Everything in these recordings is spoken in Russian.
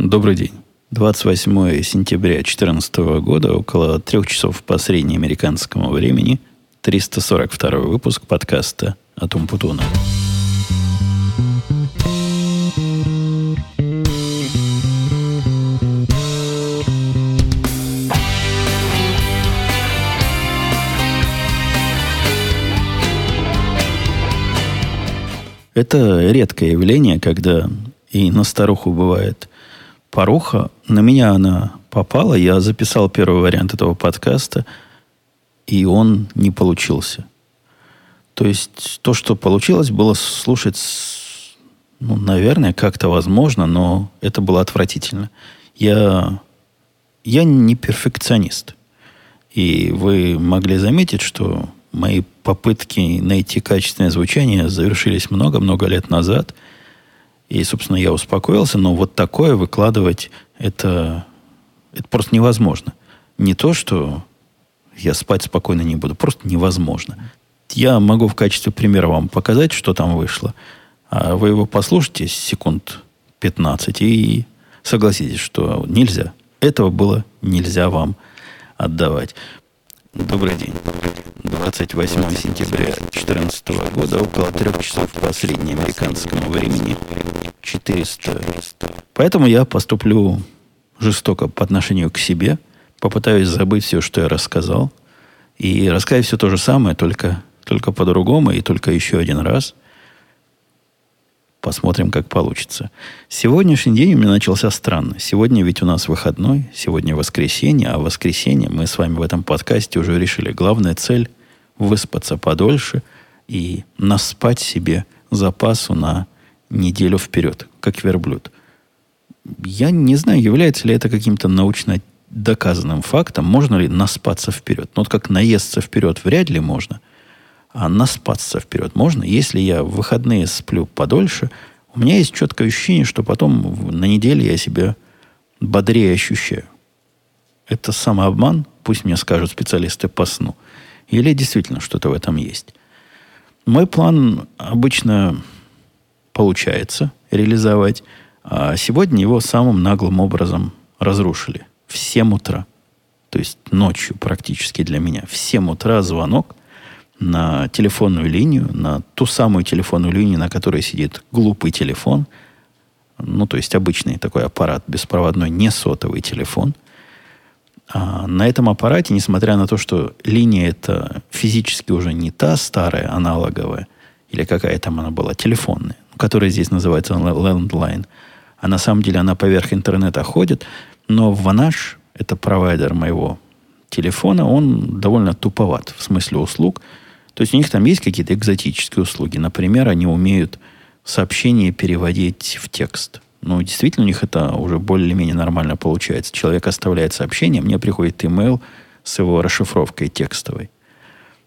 Добрый день. 28 сентября 2014 года, около трех часов по среднеамериканскому времени, 342 выпуск подкаста о Том Путуна. Это редкое явление, когда и на старуху бывает поруха. На меня она попала. Я записал первый вариант этого подкаста, и он не получился. То есть то, что получилось, было слушать, ну, наверное, как-то возможно, но это было отвратительно. Я, я не перфекционист. И вы могли заметить, что мои попытки найти качественное звучание завершились много-много лет назад. И, собственно, я успокоился, но вот такое выкладывать, это, это просто невозможно. Не то, что я спать спокойно не буду, просто невозможно. Я могу в качестве примера вам показать, что там вышло. А вы его послушайте секунд 15 и согласитесь, что нельзя. Этого было нельзя вам отдавать. Добрый день. 28 сентября 2014 года, около трех часов по среднеамериканскому времени. 400. Поэтому я поступлю жестоко по отношению к себе, попытаюсь забыть все, что я рассказал, и рассказать все то же самое, только, только по-другому и только еще один раз – Посмотрим, как получится. Сегодняшний день у меня начался странно. Сегодня ведь у нас выходной, сегодня воскресенье, а в воскресенье мы с вами в этом подкасте уже решили. Главная цель – выспаться подольше и наспать себе запасу на неделю вперед, как верблюд. Я не знаю, является ли это каким-то научно доказанным фактом, можно ли наспаться вперед. Но вот как наесться вперед вряд ли можно – а наспаться вперед можно. Если я в выходные сплю подольше, у меня есть четкое ощущение, что потом на неделе я себя бодрее ощущаю. Это самообман, пусть мне скажут специалисты по сну. Или действительно что-то в этом есть. Мой план обычно получается реализовать, а сегодня его самым наглым образом разрушили. В 7 утра. То есть ночью практически для меня. В 7 утра звонок на телефонную линию, на ту самую телефонную линию, на которой сидит глупый телефон, ну, то есть обычный такой аппарат беспроводной, не сотовый телефон. А на этом аппарате, несмотря на то, что линия это физически уже не та старая, аналоговая, или какая там она была, телефонная, которая здесь называется landline, а на самом деле она поверх интернета ходит, но Vanage, это провайдер моего телефона, он довольно туповат в смысле услуг – то есть у них там есть какие-то экзотические услуги. Например, они умеют сообщение переводить в текст. Ну, действительно, у них это уже более-менее нормально получается. Человек оставляет сообщение, мне приходит имейл с его расшифровкой текстовой.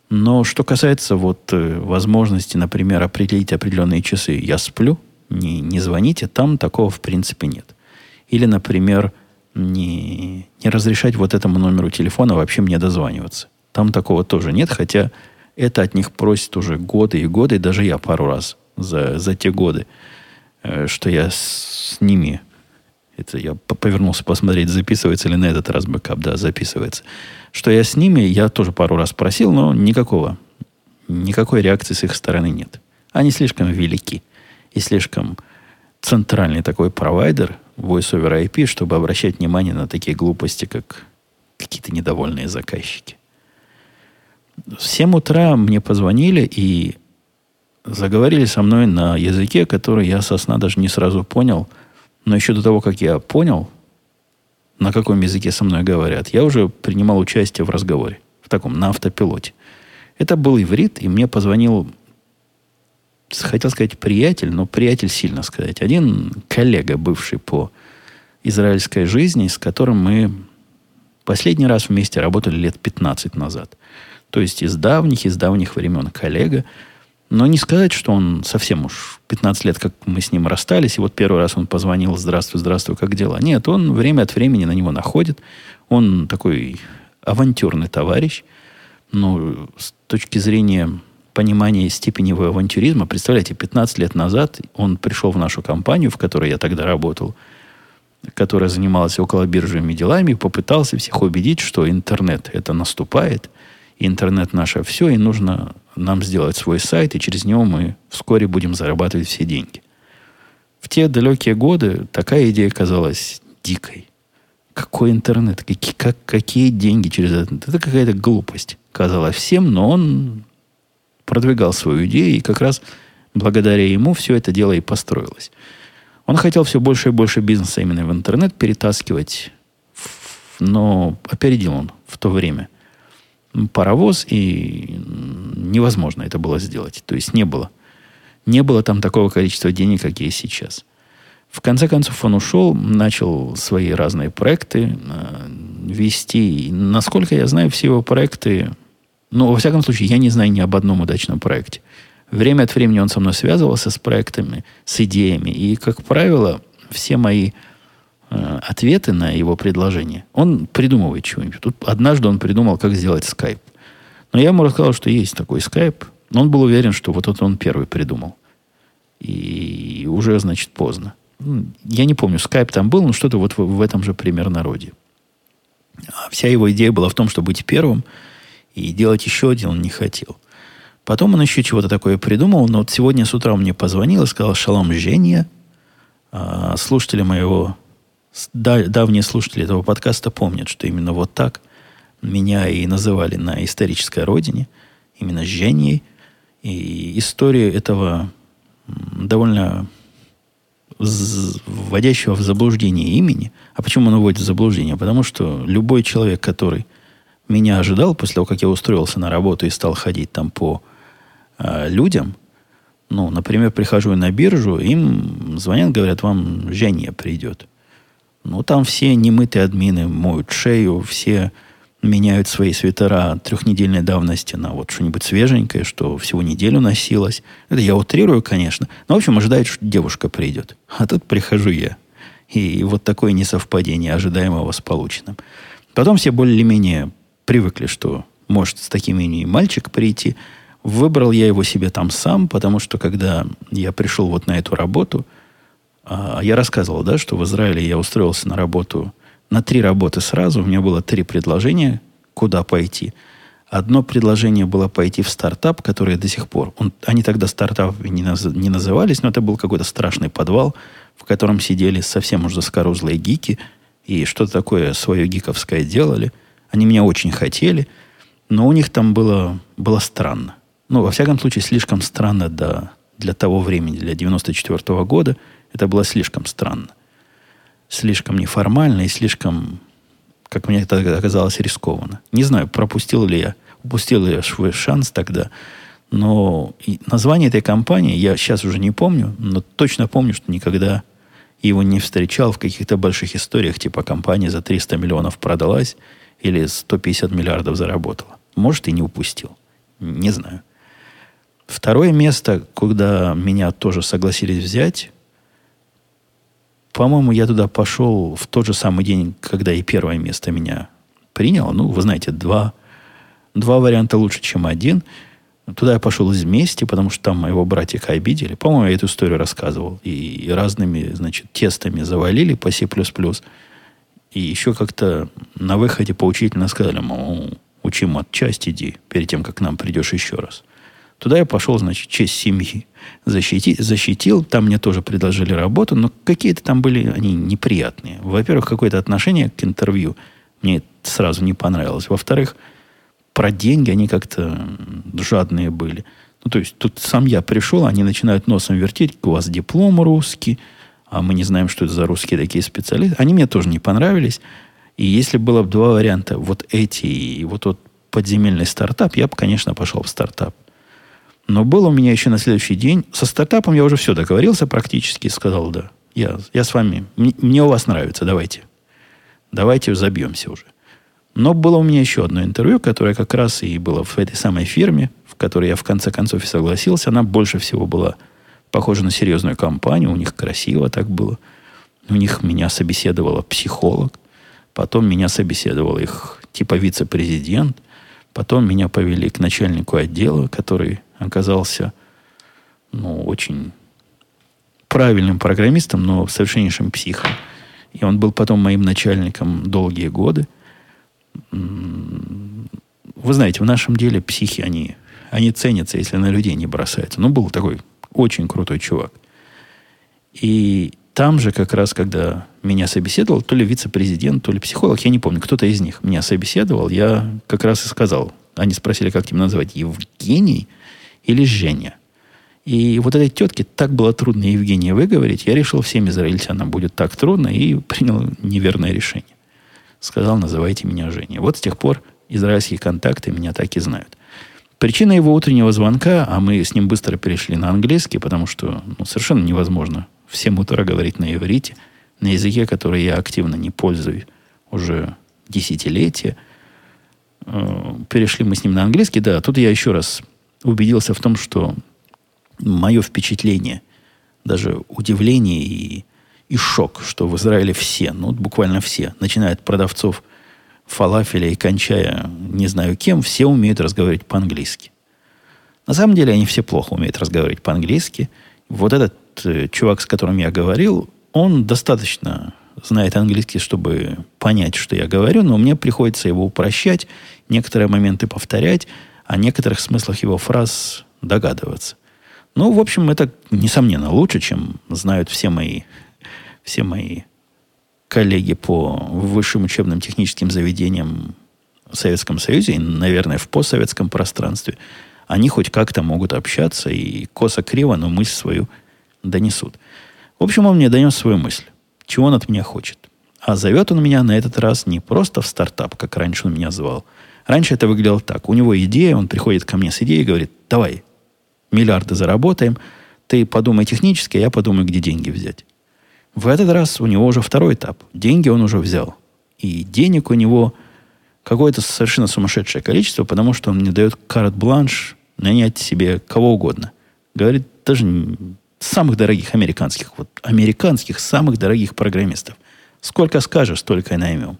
Но что касается вот э, возможности, например, определить определенные часы, я сплю, не, не звоните, там такого в принципе нет. Или, например, не, не разрешать вот этому номеру телефона вообще мне дозваниваться. Там такого тоже нет, хотя это от них просят уже годы и годы, и даже я пару раз за, за те годы, э, что я с ними, это я повернулся посмотреть, записывается ли на этот раз бэкап, да, записывается, что я с ними, я тоже пару раз просил, но никакого, никакой реакции с их стороны нет. Они слишком велики и слишком центральный такой провайдер Voice over IP, чтобы обращать внимание на такие глупости, как какие-то недовольные заказчики. В 7 утра мне позвонили и заговорили со мной на языке, который я со сна даже не сразу понял. Но еще до того, как я понял, на каком языке со мной говорят, я уже принимал участие в разговоре. В таком, на автопилоте. Это был иврит, и мне позвонил, хотел сказать приятель, но приятель сильно сказать. Один коллега, бывший по израильской жизни, с которым мы последний раз вместе работали лет 15 назад. То есть из давних, из давних времен коллега. Но не сказать, что он совсем уж 15 лет, как мы с ним расстались, и вот первый раз он позвонил, здравствуй, здравствуй, как дела? Нет, он время от времени на него находит. Он такой авантюрный товарищ. Но с точки зрения понимания степени его авантюризма, представляете, 15 лет назад он пришел в нашу компанию, в которой я тогда работал, которая занималась около биржевыми делами, попытался всех убедить, что интернет это наступает, интернет наше все, и нужно нам сделать свой сайт, и через него мы вскоре будем зарабатывать все деньги. В те далекие годы такая идея казалась дикой. Какой интернет? Какие, как, какие деньги через это? Это какая-то глупость, казалось всем, но он продвигал свою идею, и как раз благодаря ему все это дело и построилось. Он хотел все больше и больше бизнеса именно в интернет перетаскивать, но опередил он в то время паровоз, и невозможно это было сделать. То есть не было. Не было там такого количества денег, как есть сейчас. В конце концов он ушел, начал свои разные проекты э, вести. И, насколько я знаю, все его проекты... Ну, во всяком случае, я не знаю ни об одном удачном проекте. Время от времени он со мной связывался с проектами, с идеями. И, как правило, все мои ответы на его предложение, он придумывает чего-нибудь. Тут однажды он придумал, как сделать скайп. Но я ему рассказал, что есть такой скайп. Но он был уверен, что вот это он первый придумал. И уже, значит, поздно. Я не помню, скайп там был, но что-то вот в, этом же примерно роде. А вся его идея была в том, чтобы быть первым, и делать еще один он не хотел. Потом он еще чего-то такое придумал, но вот сегодня с утра он мне позвонил и сказал, шалом, Женя, а, слушатели моего, давние слушатели этого подкаста помнят, что именно вот так меня и называли на исторической родине, именно Женей. И история этого довольно вводящего в заблуждение имени. А почему он вводит в заблуждение? Потому что любой человек, который меня ожидал после того, как я устроился на работу и стал ходить там по э, людям, ну, например, прихожу на биржу, им звонят, говорят, вам Женя придет. Ну, там все немытые админы моют шею, все меняют свои свитера трехнедельной давности на вот что-нибудь свеженькое, что всего неделю носилось. Это я утрирую, конечно. Но, в общем, ожидает, что девушка придет. А тут прихожу я. И вот такое несовпадение ожидаемого с полученным. Потом все более-менее привыкли, что может с таким именем мальчик прийти. Выбрал я его себе там сам, потому что когда я пришел вот на эту работу, я рассказывал, да, что в Израиле я устроился на работу на три работы сразу. У меня было три предложения, куда пойти. Одно предложение было пойти в стартап, который до сих пор... Он, они тогда стартапами не, наз, не назывались, но это был какой-то страшный подвал, в котором сидели совсем уже заскорузлые гики и что-то такое свое гиковское делали. Они меня очень хотели, но у них там было, было странно. Ну, во всяком случае, слишком странно до, для того времени, для 94 -го года. Это было слишком странно слишком неформально и слишком, как мне это оказалось, рискованно. Не знаю, пропустил ли я, упустил ли я свой шанс тогда, но название этой компании я сейчас уже не помню, но точно помню, что никогда его не встречал в каких-то больших историях, типа компания за 300 миллионов продалась или 150 миллиардов заработала. Может, и не упустил. Не знаю. Второе место, куда меня тоже согласились взять, по-моему, я туда пошел в тот же самый день, когда и первое место меня приняло. Ну, вы знаете, два, два варианта лучше, чем один. Туда я пошел из мести, потому что там моего братика обидели. По-моему, я эту историю рассказывал. И разными, значит, тестами завалили по C++. И еще как-то на выходе поучительно сказали, мол, учим от части иди, перед тем, как к нам придешь еще раз. Туда я пошел, значит, честь семьи защитить, защитил. Там мне тоже предложили работу, но какие-то там были они неприятные. Во-первых, какое-то отношение к интервью мне сразу не понравилось. Во-вторых, про деньги они как-то жадные были. Ну, то есть, тут сам я пришел, они начинают носом вертеть, у вас диплом русский, а мы не знаем, что это за русские такие специалисты. Они мне тоже не понравились. И если было бы два варианта, вот эти и вот тот подземельный стартап, я бы, конечно, пошел в стартап. Но было у меня еще на следующий день. Со стартапом я уже все договорился практически. Сказал, да, я, я с вами. Мне, мне у вас нравится, давайте. Давайте забьемся уже. Но было у меня еще одно интервью, которое как раз и было в этой самой фирме, в которой я в конце концов и согласился. Она больше всего была похожа на серьезную компанию. У них красиво так было. У них меня собеседовала психолог. Потом меня собеседовал их типа вице-президент. Потом меня повели к начальнику отдела, который оказался ну, очень правильным программистом, но совершеннейшим психом. И он был потом моим начальником долгие годы. Вы знаете, в нашем деле психи, они, они ценятся, если на людей не бросаются. Ну, был такой очень крутой чувак. И там же как раз, когда меня собеседовал, то ли вице-президент, то ли психолог, я не помню, кто-то из них меня собеседовал, я как раз и сказал, они спросили, как тебя назвать, Евгений или Женя? И вот этой тетке так было трудно Евгения выговорить, я решил, всем израильтянам будет так трудно, и принял неверное решение. Сказал, называйте меня Женя. Вот с тех пор израильские контакты меня так и знают. Причина его утреннего звонка, а мы с ним быстро перешли на английский, потому что ну, совершенно невозможно всем утро говорить на иврите, на языке, который я активно не пользуюсь уже десятилетия. Э, перешли мы с ним на английский. Да, тут я еще раз убедился в том, что мое впечатление, даже удивление и, и шок, что в Израиле все, ну буквально все, начиная от продавцов фалафеля и кончая не знаю кем, все умеют разговаривать по-английски. На самом деле они все плохо умеют разговаривать по-английски. Вот этот э, чувак, с которым я говорил, он достаточно знает английский, чтобы понять, что я говорю, но мне приходится его упрощать, некоторые моменты повторять, о некоторых смыслах его фраз догадываться. Ну, в общем, это, несомненно, лучше, чем знают все мои, все мои коллеги по высшим учебным техническим заведениям в Советском Союзе и, наверное, в постсоветском пространстве. Они хоть как-то могут общаться и косо-криво, но мысль свою донесут. В общем, он мне донес свою мысль. Чего он от меня хочет. А зовет он меня на этот раз не просто в стартап, как раньше он меня звал. Раньше это выглядело так. У него идея, он приходит ко мне с идеей и говорит, давай, миллиарды заработаем, ты подумай технически, а я подумаю, где деньги взять. В этот раз у него уже второй этап. Деньги он уже взял. И денег у него какое-то совершенно сумасшедшее количество, потому что он мне дает карт-бланш нанять себе кого угодно. Говорит, даже самых дорогих американских, вот американских самых дорогих программистов. Сколько скажешь, столько и наймем.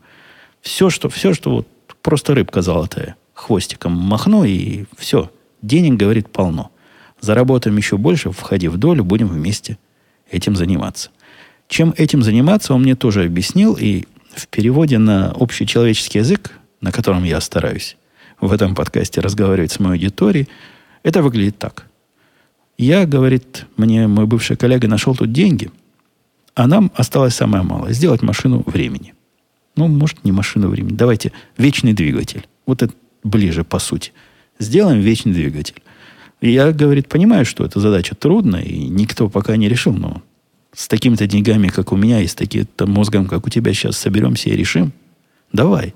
Все, что, все, что вот просто рыбка золотая. Хвостиком махну, и все. Денег, говорит, полно. Заработаем еще больше, входи в долю, будем вместе этим заниматься. Чем этим заниматься, он мне тоже объяснил, и в переводе на общечеловеческий язык, на котором я стараюсь в этом подкасте разговаривать с моей аудиторией, это выглядит так. Я, говорит, мне мой бывший коллега нашел тут деньги, а нам осталось самое малое – сделать машину времени. Ну, может, не машину времени. Давайте вечный двигатель. Вот это ближе по сути. Сделаем вечный двигатель. Я, говорит, понимаю, что эта задача трудная, и никто пока не решил, но с такими-то деньгами, как у меня, и с таким-то мозгом, как у тебя, сейчас соберемся и решим. Давай.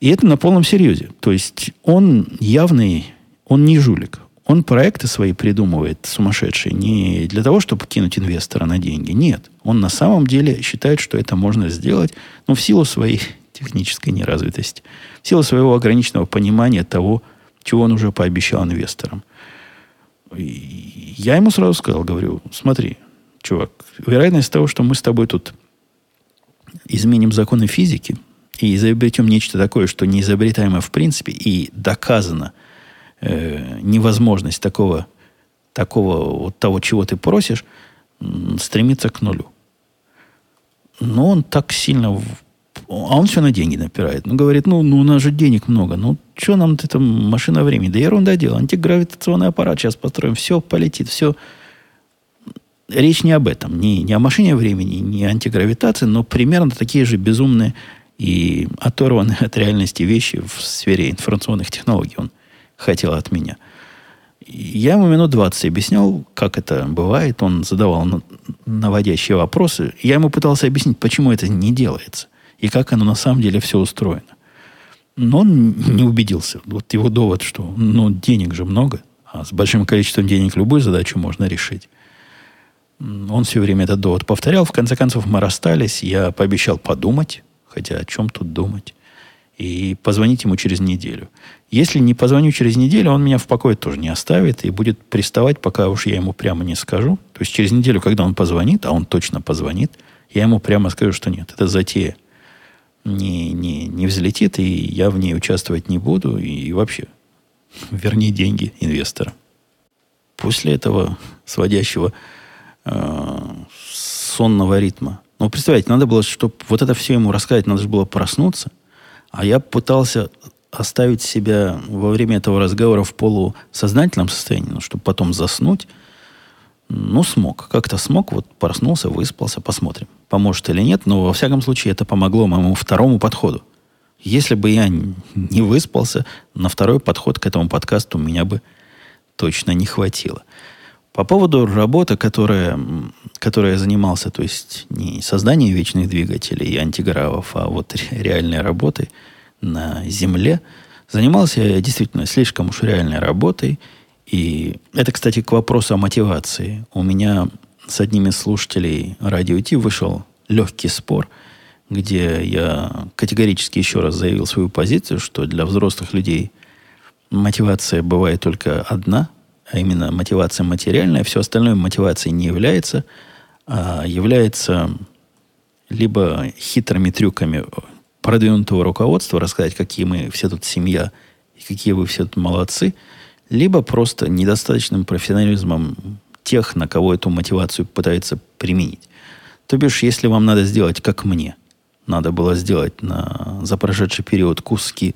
И это на полном серьезе. То есть он явный, он не жулик. Он проекты свои придумывает сумасшедшие не для того, чтобы кинуть инвестора на деньги. Нет. Он на самом деле считает, что это можно сделать, но в силу своей технической неразвитости, в силу своего ограниченного понимания того, чего он уже пообещал инвесторам. И я ему сразу сказал, говорю, смотри, чувак, вероятность того, что мы с тобой тут изменим законы физики и изобретем нечто такое, что неизобретаемо в принципе и доказано э, невозможность такого, такого вот того, чего ты просишь, стремится к нулю. Но он так сильно а он все на деньги напирает. Ну, говорит, ну, ну у нас же денег много. Ну, что нам эта машина времени? Да ерунда дело. Антигравитационный аппарат сейчас построим. Все полетит, все. Речь не об этом. Не, не о машине времени, не антигравитации, но примерно такие же безумные и оторванные от реальности вещи в сфере информационных технологий он хотел от меня. Я ему минут 20 объяснял, как это бывает. Он задавал наводящие вопросы. Я ему пытался объяснить, почему это не делается и как оно на самом деле все устроено. Но он не убедился. Вот его довод, что ну, денег же много, а с большим количеством денег любую задачу можно решить. Он все время этот довод повторял. В конце концов, мы расстались. Я пообещал подумать, хотя о чем тут думать, и позвонить ему через неделю. Если не позвоню через неделю, он меня в покое тоже не оставит и будет приставать, пока уж я ему прямо не скажу. То есть через неделю, когда он позвонит, а он точно позвонит, я ему прямо скажу, что нет, это затея не, не, не взлетит, и я в ней участвовать не буду, и вообще верни деньги инвестора. После этого сводящего э, сонного ритма Но представляете, надо было, чтобы вот это все ему рассказать, надо же было проснуться. А я пытался оставить себя во время этого разговора в полусознательном состоянии, ну, чтобы потом заснуть. Ну, смог. Как-то смог. Вот проснулся, выспался. Посмотрим, поможет или нет. Но, во всяком случае, это помогло моему второму подходу. Если бы я не выспался, на второй подход к этому подкасту меня бы точно не хватило. По поводу работы, которая, которой я занимался, то есть не созданием вечных двигателей и антигравов, а вот реальной работой на Земле, занимался я действительно слишком уж реальной работой. И это, кстати, к вопросу о мотивации. У меня с одним из слушателей радио Ти вышел легкий спор, где я категорически еще раз заявил свою позицию, что для взрослых людей мотивация бывает только одна – а именно мотивация материальная, все остальное мотивацией не является, а является либо хитрыми трюками продвинутого руководства, рассказать, какие мы все тут семья и какие вы все тут молодцы, либо просто недостаточным профессионализмом тех, на кого эту мотивацию пытаются применить. То бишь, если вам надо сделать, как мне, надо было сделать на, за прошедший период куски,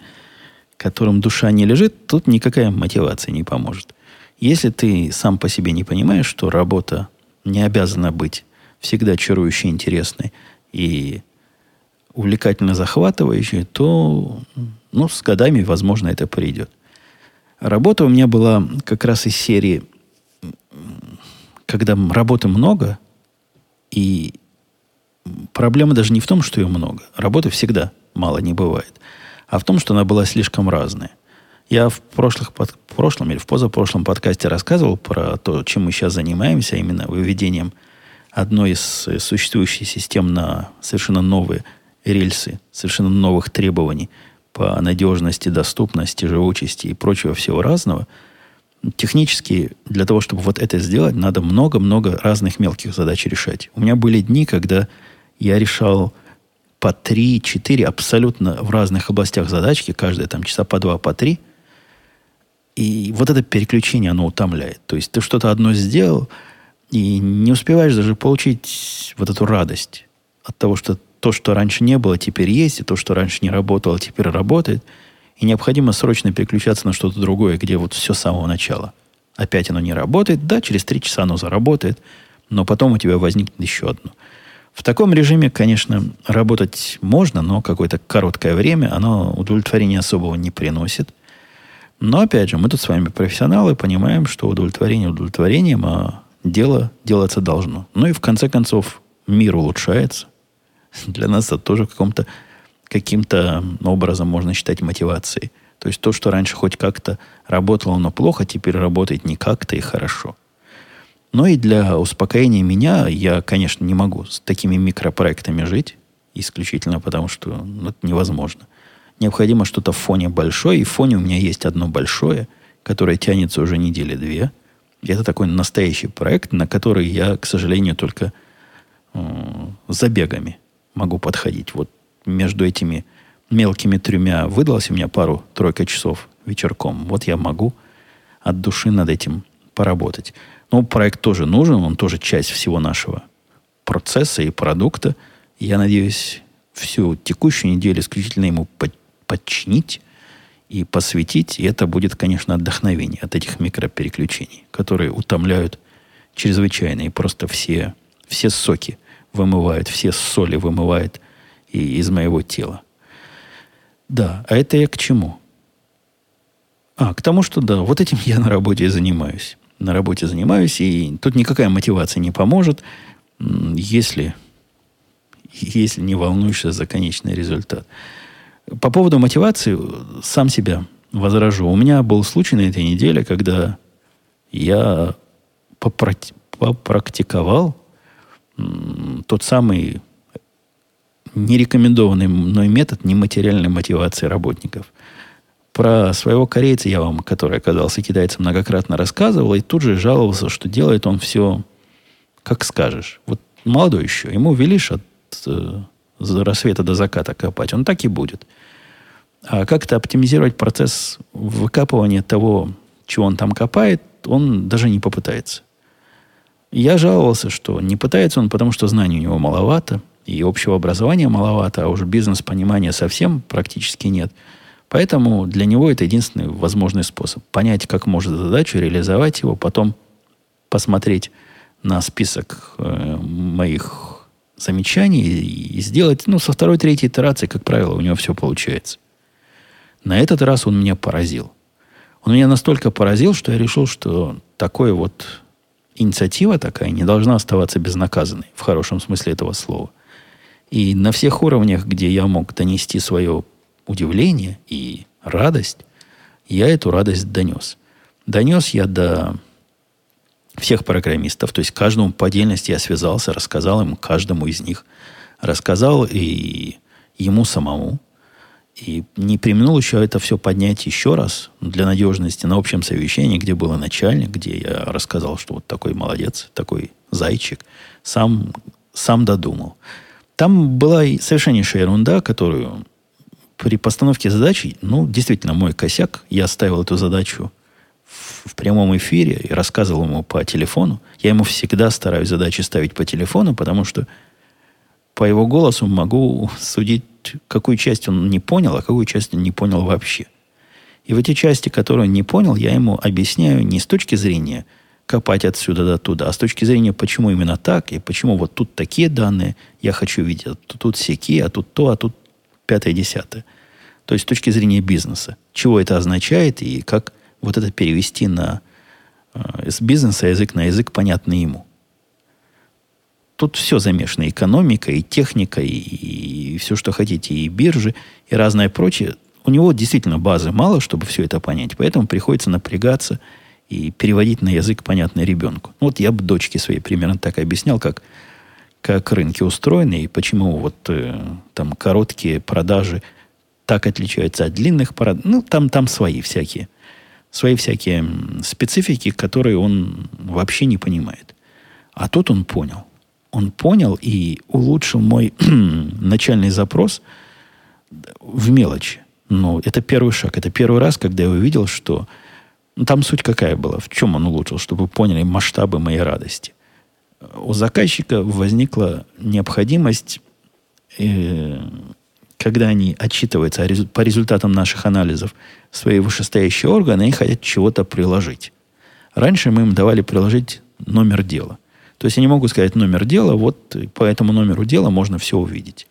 которым душа не лежит, тут никакая мотивация не поможет. Если ты сам по себе не понимаешь, что работа не обязана быть всегда чарующей, интересной и увлекательно захватывающей, то ну, с годами, возможно, это придет. Работа у меня была как раз из серии, когда работы много, и проблема даже не в том, что ее много. Работы всегда мало не бывает. А в том, что она была слишком разная. Я в, прошлых, под, прошлом или в позапрошлом подкасте рассказывал про то, чем мы сейчас занимаемся, именно выведением одной из существующих систем на совершенно новые рельсы, совершенно новых требований по надежности, доступности, живучести и прочего всего разного. Технически для того, чтобы вот это сделать, надо много-много разных мелких задач решать. У меня были дни, когда я решал по 3-4 абсолютно в разных областях задачки, каждая там часа по 2, по 3 – и вот это переключение, оно утомляет. То есть ты что-то одно сделал, и не успеваешь даже получить вот эту радость от того, что то, что раньше не было, теперь есть, и то, что раньше не работало, теперь работает. И необходимо срочно переключаться на что-то другое, где вот все с самого начала. Опять оно не работает, да, через три часа оно заработает, но потом у тебя возникнет еще одно. В таком режиме, конечно, работать можно, но какое-то короткое время оно удовлетворения особого не приносит – но, опять же, мы тут с вами профессионалы, понимаем, что удовлетворение удовлетворением, а дело делаться должно. Ну и в конце концов мир улучшается. Для нас это тоже каком-то каким-то образом можно считать мотивацией. То есть то, что раньше хоть как-то работало, но плохо, теперь работает не как-то и хорошо. Но и для успокоения меня я, конечно, не могу с такими микропроектами жить, исключительно потому, что ну, это невозможно необходимо что-то в фоне большое, и в фоне у меня есть одно большое, которое тянется уже недели две. И это такой настоящий проект, на который я, к сожалению, только э, забегами могу подходить. Вот между этими мелкими тремя выдалось у меня пару-тройка часов вечерком. Вот я могу от души над этим поработать. Но проект тоже нужен, он тоже часть всего нашего процесса и продукта. Я надеюсь, всю текущую неделю исключительно ему подчинить и посвятить, и это будет, конечно, отдохновение от этих микропереключений, которые утомляют чрезвычайно, и просто все, все соки вымывают, все соли вымывают и из моего тела. Да, а это я к чему? А, к тому, что да, вот этим я на работе занимаюсь. На работе занимаюсь, и тут никакая мотивация не поможет, если, если не волнуешься за конечный результат. По поводу мотивации сам себя возражу. У меня был случай на этой неделе, когда я попрактиковал тот самый нерекомендованный мной метод нематериальной мотивации работников. Про своего корейца я вам, который оказался китайцем, многократно рассказывал, и тут же жаловался, что делает он все, как скажешь. Вот молодой еще, ему велишь от э, рассвета до заката копать, он так и будет. А как-то оптимизировать процесс выкапывания того, чего он там копает, он даже не попытается. Я жаловался, что не пытается он, потому что знаний у него маловато, и общего образования маловато, а уже бизнес-понимания совсем практически нет. Поэтому для него это единственный возможный способ. Понять, как может задачу, реализовать его, потом посмотреть на список э, моих замечаний и, и сделать, ну, со второй, третьей итерации, как правило, у него все получается. На этот раз он меня поразил. Он меня настолько поразил, что я решил, что такое вот инициатива такая не должна оставаться безнаказанной, в хорошем смысле этого слова. И на всех уровнях, где я мог донести свое удивление и радость, я эту радость донес. Донес я до всех программистов, то есть каждому по отдельности я связался, рассказал ему, каждому из них, рассказал и ему самому, и не применил еще это все поднять еще раз для надежности на общем совещании, где был начальник, где я рассказал, что вот такой молодец, такой зайчик, сам, сам додумал. Там была совершеннейшая ерунда, которую при постановке задачи, ну, действительно, мой косяк, я ставил эту задачу в прямом эфире и рассказывал ему по телефону. Я ему всегда стараюсь задачи ставить по телефону, потому что по его голосу могу судить какую часть он не понял, а какую часть он не понял вообще. И в эти части, которые он не понял, я ему объясняю не с точки зрения копать отсюда до туда, а с точки зрения, почему именно так, и почему вот тут такие данные я хочу видеть, а тут, тут всякие, а тут то, а тут пятое, десятое. То есть с точки зрения бизнеса. Чего это означает и как вот это перевести на, э, с бизнеса язык на язык, понятный ему тут все замешано. Экономика, и техника, и, и все, что хотите, и биржи, и разное прочее. У него действительно базы мало, чтобы все это понять. Поэтому приходится напрягаться и переводить на язык, понятный ребенку. Вот я бы дочке своей примерно так объяснял, как, как рынки устроены, и почему вот э, там короткие продажи так отличаются от длинных продаж. Ну, там, там свои всякие. Свои всякие специфики, которые он вообще не понимает. А тут он понял он понял и улучшил мой начальный запрос в мелочи. Но это первый шаг. Это первый раз, когда я увидел, что... Ну, там суть какая была? В чем он улучшил? Чтобы вы поняли масштабы моей радости. У заказчика возникла необходимость, э, когда они отчитываются по результатам наших анализов, свои вышестоящие органы, они хотят чего-то приложить. Раньше мы им давали приложить номер дела. То есть я не могу сказать номер дела, вот по этому номеру дела можно все увидеть.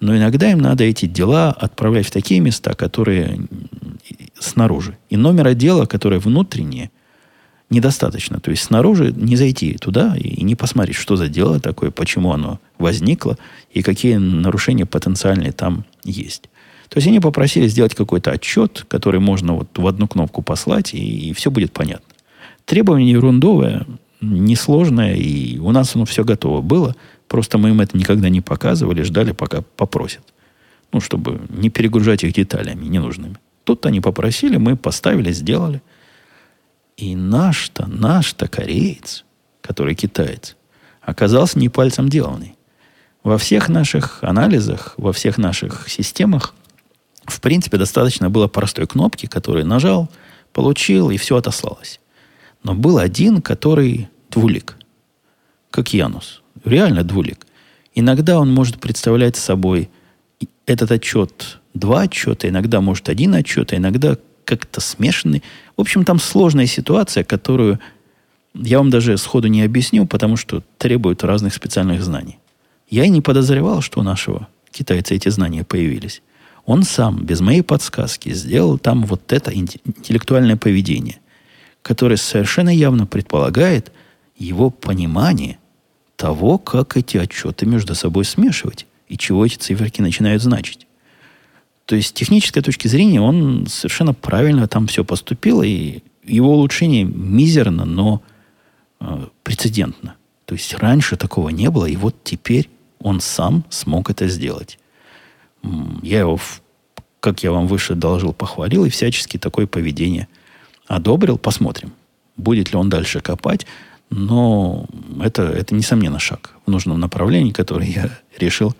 Но иногда им надо эти дела отправлять в такие места, которые снаружи. И номера дела, которые внутренние, недостаточно. То есть снаружи не зайти туда и не посмотреть, что за дело такое, почему оно возникло и какие нарушения потенциальные там есть. То есть они попросили сделать какой-то отчет, который можно вот в одну кнопку послать, и, и все будет понятно. Требование ерундовое, несложное, и у нас оно все готово было. Просто мы им это никогда не показывали, ждали, пока попросят. Ну, чтобы не перегружать их деталями ненужными. Тут они попросили, мы поставили, сделали. И наш-то, наш-то кореец, который китаец, оказался не пальцем деланный. Во всех наших анализах, во всех наших системах, в принципе, достаточно было простой кнопки, которую нажал, получил, и все отослалось. Но был один, который двулик. Как Янус. Реально двулик. Иногда он может представлять собой этот отчет два отчета, иногда может один отчет, а иногда как-то смешанный. В общем, там сложная ситуация, которую я вам даже сходу не объясню, потому что требует разных специальных знаний. Я и не подозревал, что у нашего китайца эти знания появились. Он сам, без моей подсказки, сделал там вот это интеллектуальное поведение, которое совершенно явно предполагает – его понимание того, как эти отчеты между собой смешивать и чего эти циферки начинают значить. То есть с технической точки зрения он совершенно правильно там все поступил, и его улучшение мизерно, но э, прецедентно. То есть раньше такого не было, и вот теперь он сам смог это сделать. Я его, как я вам выше доложил, похвалил и всячески такое поведение одобрил. Посмотрим, будет ли он дальше копать. Но это, это несомненно шаг в нужном направлении, который я решил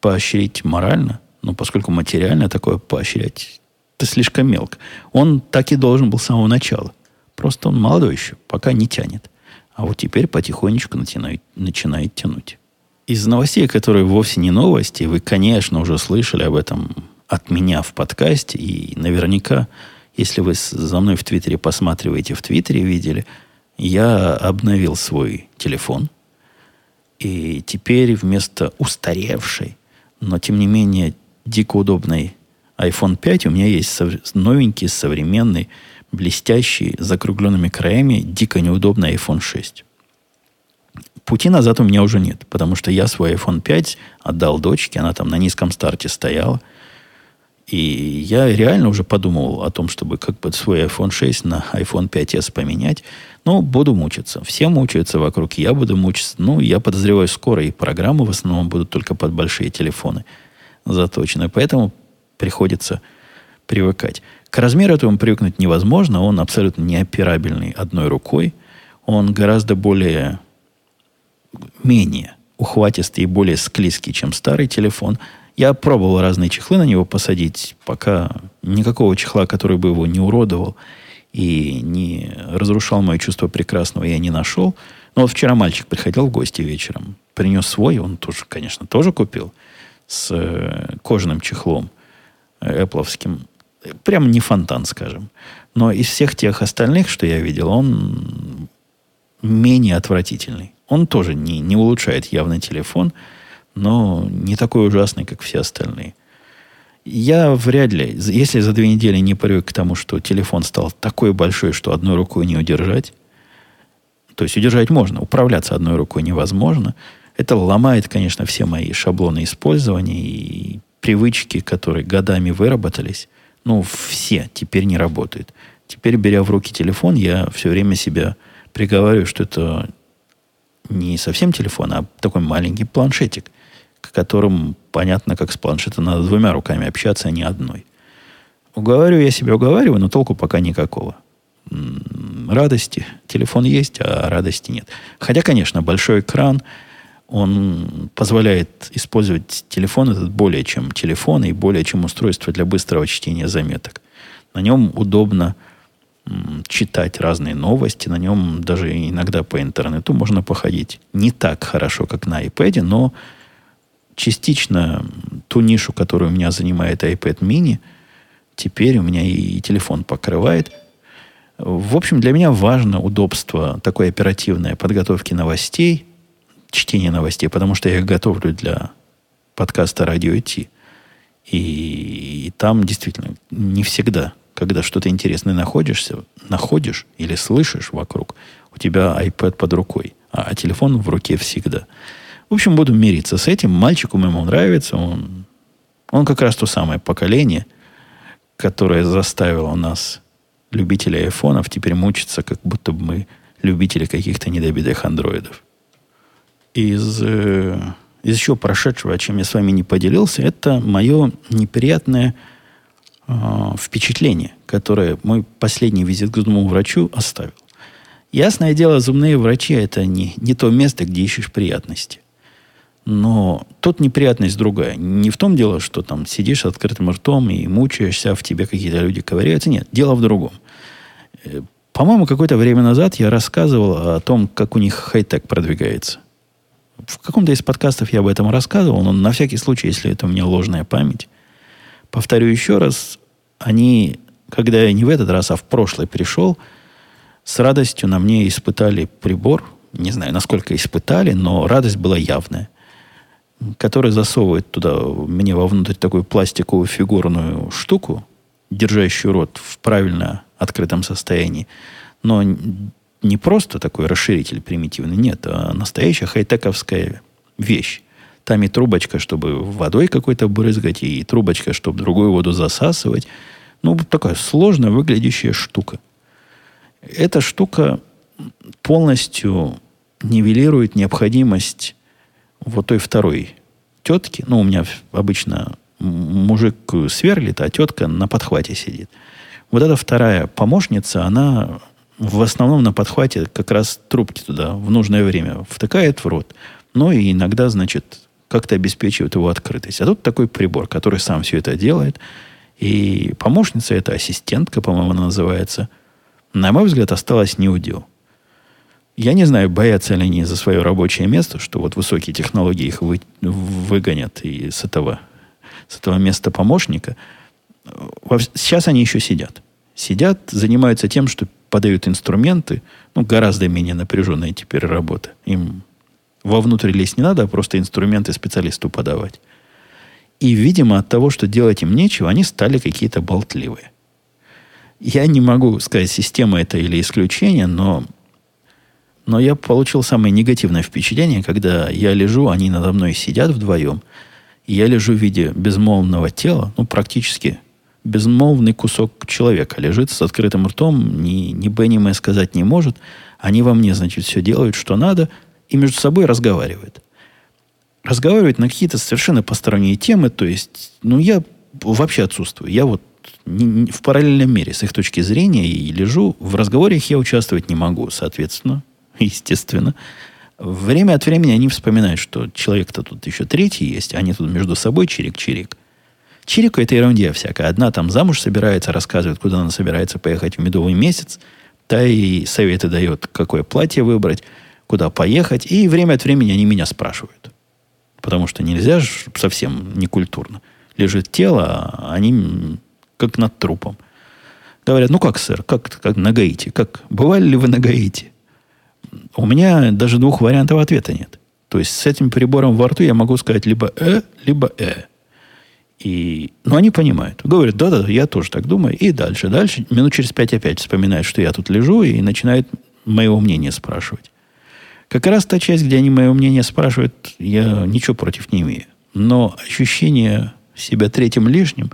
поощрить морально, но поскольку материально такое поощрять, это слишком мелко. Он так и должен был с самого начала. Просто он молодой еще, пока не тянет. А вот теперь потихонечку начинает, начинает тянуть. из новостей, которые вовсе не новости, вы, конечно, уже слышали об этом от меня в подкасте, и наверняка, если вы за мной в Твиттере посматриваете, в Твиттере видели, я обновил свой телефон, и теперь вместо устаревшей, но тем не менее дико удобной iPhone 5 у меня есть новенький, современный, блестящий, с закругленными краями, дико неудобный iPhone 6. Пути назад у меня уже нет, потому что я свой iPhone 5 отдал дочке, она там на низком старте стояла. И я реально уже подумал о том, чтобы как бы свой iPhone 6 на iPhone 5s поменять. Но буду мучиться. Все мучаются вокруг, я буду мучиться. Ну, я подозреваю, скоро и программы в основном будут только под большие телефоны заточены. Поэтому приходится привыкать. К размеру этому привыкнуть невозможно. Он абсолютно неоперабельный одной рукой. Он гораздо более менее ухватистый и более склизкий, чем старый телефон. Я пробовал разные чехлы на него посадить, пока никакого чехла, который бы его не уродовал и не разрушал мое чувство прекрасного, я не нашел. Но вот вчера мальчик приходил в гости вечером, принес свой, он тоже, конечно, тоже купил, с э, кожаным чехлом эпловским. Прям не фонтан, скажем. Но из всех тех остальных, что я видел, он менее отвратительный. Он тоже не, не улучшает явно телефон, но не такой ужасный, как все остальные. Я вряд ли, если за две недели не привык к тому, что телефон стал такой большой, что одной рукой не удержать, то есть удержать можно, управляться одной рукой невозможно, это ломает, конечно, все мои шаблоны использования и привычки, которые годами выработались, ну, все теперь не работают. Теперь, беря в руки телефон, я все время себя приговариваю, что это не совсем телефон, а такой маленький планшетик, к которому понятно, как с планшета надо двумя руками общаться, а не одной. Уговариваю я себя, уговариваю, но толку пока никакого. Радости. Телефон есть, а радости нет. Хотя, конечно, большой экран, он позволяет использовать телефон этот более чем телефон и более чем устройство для быстрого чтения заметок. На нем удобно читать разные новости. На нем даже иногда по интернету можно походить. Не так хорошо, как на iPad, но частично ту нишу, которую у меня занимает iPad mini, теперь у меня и телефон покрывает. В общем, для меня важно удобство такой оперативной подготовки новостей, чтения новостей, потому что я их готовлю для подкаста «Радио Ти». И, и там действительно не всегда когда что-то интересное находишься, находишь или слышишь вокруг, у тебя iPad под рукой, а, а телефон в руке всегда. В общем, буду мириться с этим. Мальчику моему нравится. Он, он как раз то самое поколение, которое заставило нас, любителей айфонов, теперь мучиться, как будто бы мы любители каких-то недобитых андроидов. Из, э, из еще прошедшего, о чем я с вами не поделился, это мое неприятное э, впечатление, которое мой последний визит к зубному врачу оставил. Ясное дело, зубные врачи это не, не то место, где ищешь приятности. Но тут неприятность другая. Не в том дело, что там сидишь с открытым ртом и мучаешься, а в тебе какие-то люди ковыряются. Нет, дело в другом. Э, по-моему, какое-то время назад я рассказывал о том, как у них хай-тек продвигается. В каком-то из подкастов я об этом рассказывал, но на всякий случай, если это у меня ложная память, Повторю еще раз, они, когда я не в этот раз, а в прошлый пришел, с радостью на мне испытали прибор, не знаю, насколько испытали, но радость была явная, который засовывает туда мне вовнутрь такую пластиковую фигурную штуку, держащую рот в правильно открытом состоянии, но не просто такой расширитель примитивный, нет, а настоящая хай-тековская вещь. Там и трубочка, чтобы водой какой-то брызгать, и трубочка, чтобы другую воду засасывать. Ну, такая сложная выглядящая штука. Эта штука полностью нивелирует необходимость вот той второй тетки. Ну, у меня обычно мужик сверлит, а тетка на подхвате сидит. Вот эта вторая помощница, она в основном на подхвате как раз трубки туда в нужное время втыкает в рот. Ну и иногда, значит, как-то обеспечивают его открытость. А тут такой прибор, который сам все это делает. И помощница, это ассистентка, по-моему, она называется, на мой взгляд, осталась не удел. Я не знаю, боятся ли они за свое рабочее место, что вот высокие технологии их вы, выгонят и с этого, с этого места помощника. Сейчас они еще сидят. Сидят, занимаются тем, что подают инструменты, ну, гораздо менее напряженная теперь работа. Им вовнутрь лезть не надо, а просто инструменты специалисту подавать. И, видимо, от того, что делать им нечего, они стали какие-то болтливые. Я не могу сказать, система это или исключение, но но я получил самое негативное впечатление, когда я лежу, они надо мной сидят вдвоем, и я лежу в виде безмолвного тела, ну, практически безмолвный кусок человека лежит с открытым ртом, ни, ни Б, ни М сказать не может. Они во мне, значит, все делают, что надо, и между собой разговаривают. Разговаривают на какие-то совершенно посторонние темы, то есть, ну, я вообще отсутствую. Я вот в параллельном мире с их точки зрения и лежу. В разговорах я участвовать не могу, соответственно. естественно. Время от времени они вспоминают, что человек-то тут еще третий есть, они тут между собой чирик-чирик. Чирику это ерунда всякая. Одна там замуж собирается, рассказывает, куда она собирается поехать в медовый месяц, та и советы дает, какое платье выбрать, куда поехать. И время от времени они меня спрашивают. Потому что нельзя же совсем некультурно. Лежит тело, а они как над трупом. Говорят, ну как, сэр, как, как на Гаити? Как, бывали ли вы на Гаити? У меня даже двух вариантов ответа нет. То есть с этим прибором во рту я могу сказать либо «э», либо «э». И, но они понимают. Говорят, да-да, я тоже так думаю. И дальше, дальше. Минут через пять опять вспоминают, что я тут лежу, и начинают моего мнения спрашивать. Как раз та часть, где они мое мнение спрашивают, я ничего против не имею. Но ощущение себя третьим лишним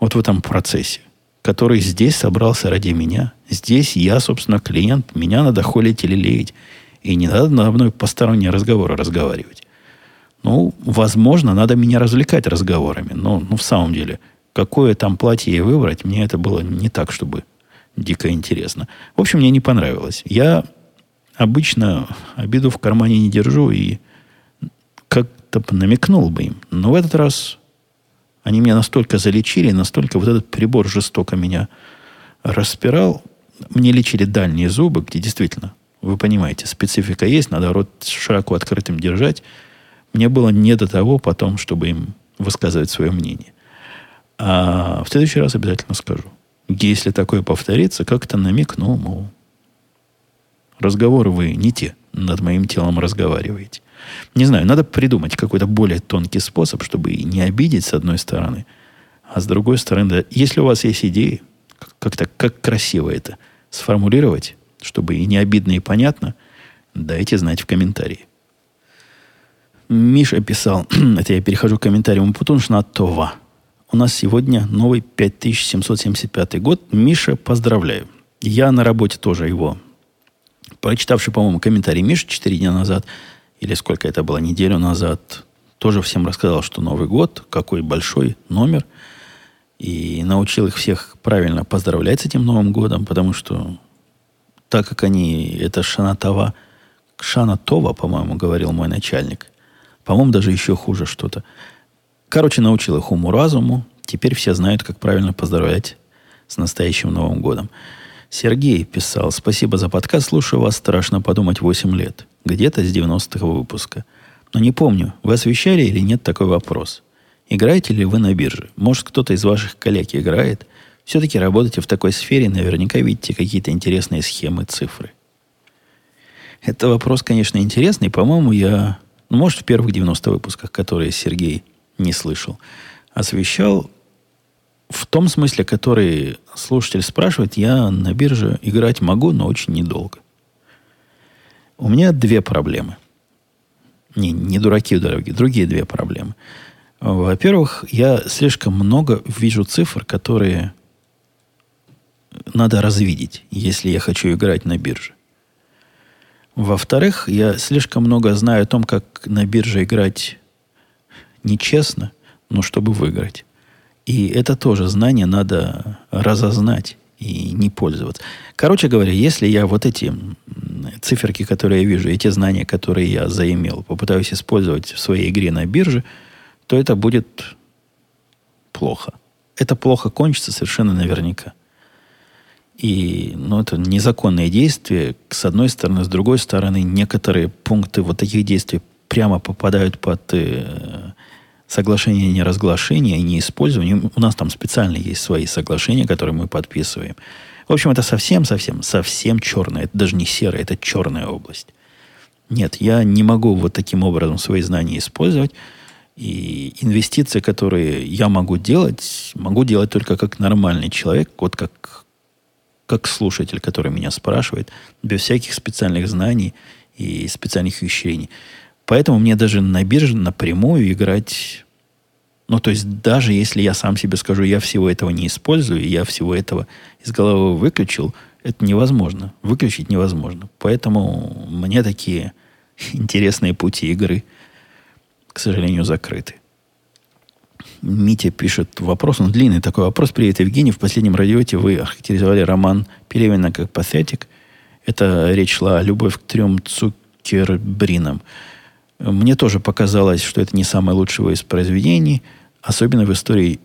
вот в этом процессе который здесь собрался ради меня. Здесь я, собственно, клиент. Меня надо холить или леять. И не надо надо мной посторонние разговоры разговаривать. Ну, возможно, надо меня развлекать разговорами. Но ну, в самом деле, какое там платье ей выбрать, мне это было не так, чтобы дико интересно. В общем, мне не понравилось. Я обычно обиду в кармане не держу и как-то намекнул бы им. Но в этот раз они меня настолько залечили, настолько вот этот прибор жестоко меня распирал. Мне лечили дальние зубы, где действительно, вы понимаете, специфика есть, надо рот широко открытым держать. Мне было не до того потом, чтобы им высказывать свое мнение. А в следующий раз обязательно скажу. Если такое повторится, как-то намекну, мол, разговоры вы не те, над моим телом разговариваете. Не знаю, надо придумать какой-то более тонкий способ, чтобы и не обидеть с одной стороны, а с другой стороны, да, если у вас есть идеи, как-то как красиво это сформулировать, чтобы и не обидно, и понятно, дайте знать в комментарии. Миша писал, это я перехожу к комментариям, Путуншна Това. У нас сегодня новый 5775 год. Миша, поздравляю. Я на работе тоже его, прочитавший, по-моему, комментарий Миши 4 дня назад, или сколько это было, неделю назад, тоже всем рассказал, что Новый год, какой большой номер, и научил их всех правильно поздравлять с этим Новым годом, потому что так как они, это Шанатова, Шанатова, по-моему, говорил мой начальник, по-моему, даже еще хуже что-то. Короче, научил их уму-разуму, теперь все знают, как правильно поздравлять с настоящим Новым годом. Сергей писал, спасибо за подкаст, слушаю вас, страшно подумать 8 лет где-то с 90-го выпуска. Но не помню, вы освещали или нет такой вопрос. Играете ли вы на бирже? Может, кто-то из ваших коллег играет? Все-таки работаете в такой сфере, наверняка видите какие-то интересные схемы, цифры. Это вопрос, конечно, интересный. По-моему, я, ну, может, в первых 90 выпусках, которые Сергей не слышал, освещал в том смысле, который слушатель спрашивает, я на бирже играть могу, но очень недолго. У меня две проблемы. Не, не дураки дороги, другие две проблемы. Во-первых, я слишком много вижу цифр, которые надо развидеть, если я хочу играть на бирже. Во-вторых, я слишком много знаю о том, как на бирже играть нечестно, но чтобы выиграть. И это тоже знание надо разознать и не пользоваться. Короче говоря, если я вот эти циферки, которые я вижу, эти знания, которые я заимел, попытаюсь использовать в своей игре на бирже, то это будет плохо. Это плохо кончится совершенно наверняка. И ну, это незаконные действия, с одной стороны. С другой стороны, некоторые пункты вот таких действий прямо попадают под э, соглашение неразглашения и неиспользования. У нас там специально есть свои соглашения, которые мы подписываем. В общем, это совсем-совсем, совсем черное. Это даже не серое, это черная область. Нет, я не могу вот таким образом свои знания использовать. И инвестиции, которые я могу делать, могу делать только как нормальный человек, вот как, как слушатель, который меня спрашивает, без всяких специальных знаний и специальных ощущений. Поэтому мне даже на бирже напрямую играть... Ну, то есть, даже если я сам себе скажу, я всего этого не использую, я всего этого из головы выключил, это невозможно. Выключить невозможно. Поэтому мне такие интересные пути игры, к сожалению, закрыты. Митя пишет вопрос, он длинный такой вопрос. Привет, Евгений. В последнем радиоте вы охарактеризовали роман Пелевина как патетик. Это речь шла о любовь к трем цукербринам. Мне тоже показалось, что это не самое лучшее из произведений, особенно в истории,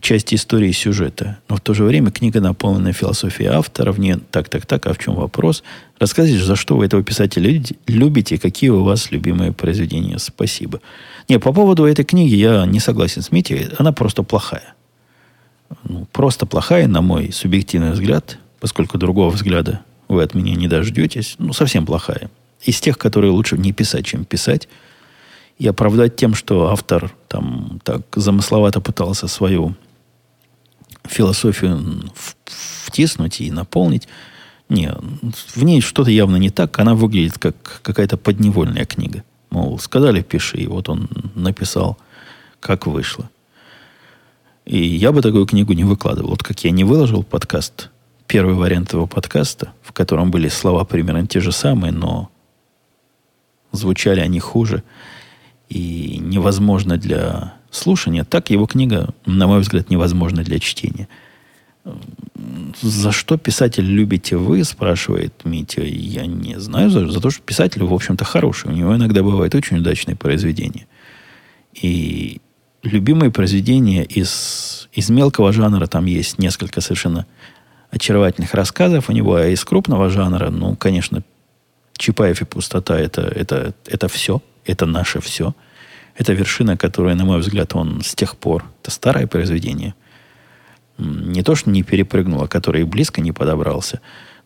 части истории сюжета. Но в то же время книга наполнена философией автора, в ней так, так, так, а в чем вопрос? Рассказывайте, за что вы этого писателя любите, какие у вас любимые произведения. Спасибо. Не, по поводу этой книги я не согласен с Митей, она просто плохая. Ну, просто плохая, на мой субъективный взгляд, поскольку другого взгляда вы от меня не дождетесь. Ну, совсем плохая из тех, которые лучше не писать, чем писать, и оправдать тем, что автор там так замысловато пытался свою философию втиснуть и наполнить. Не, в ней что-то явно не так. Она выглядит как какая-то подневольная книга. Мол, сказали, пиши. И вот он написал, как вышло. И я бы такую книгу не выкладывал. Вот как я не выложил подкаст, первый вариант его подкаста, в котором были слова примерно те же самые, но звучали они хуже и невозможно для слушания, так его книга, на мой взгляд, невозможна для чтения. За что писатель любите вы, спрашивает Митя. Я не знаю, за, за то, что писатель, в общем-то, хороший. У него иногда бывают очень удачные произведения. И любимые произведения из, из мелкого жанра, там есть несколько совершенно очаровательных рассказов у него, а из крупного жанра, ну, конечно, Чапаев и пустота это, это, это все, это наше все. Это вершина, которая, на мой взгляд, он с тех пор, это старое произведение, не то, что не перепрыгнул, а который близко не подобрался.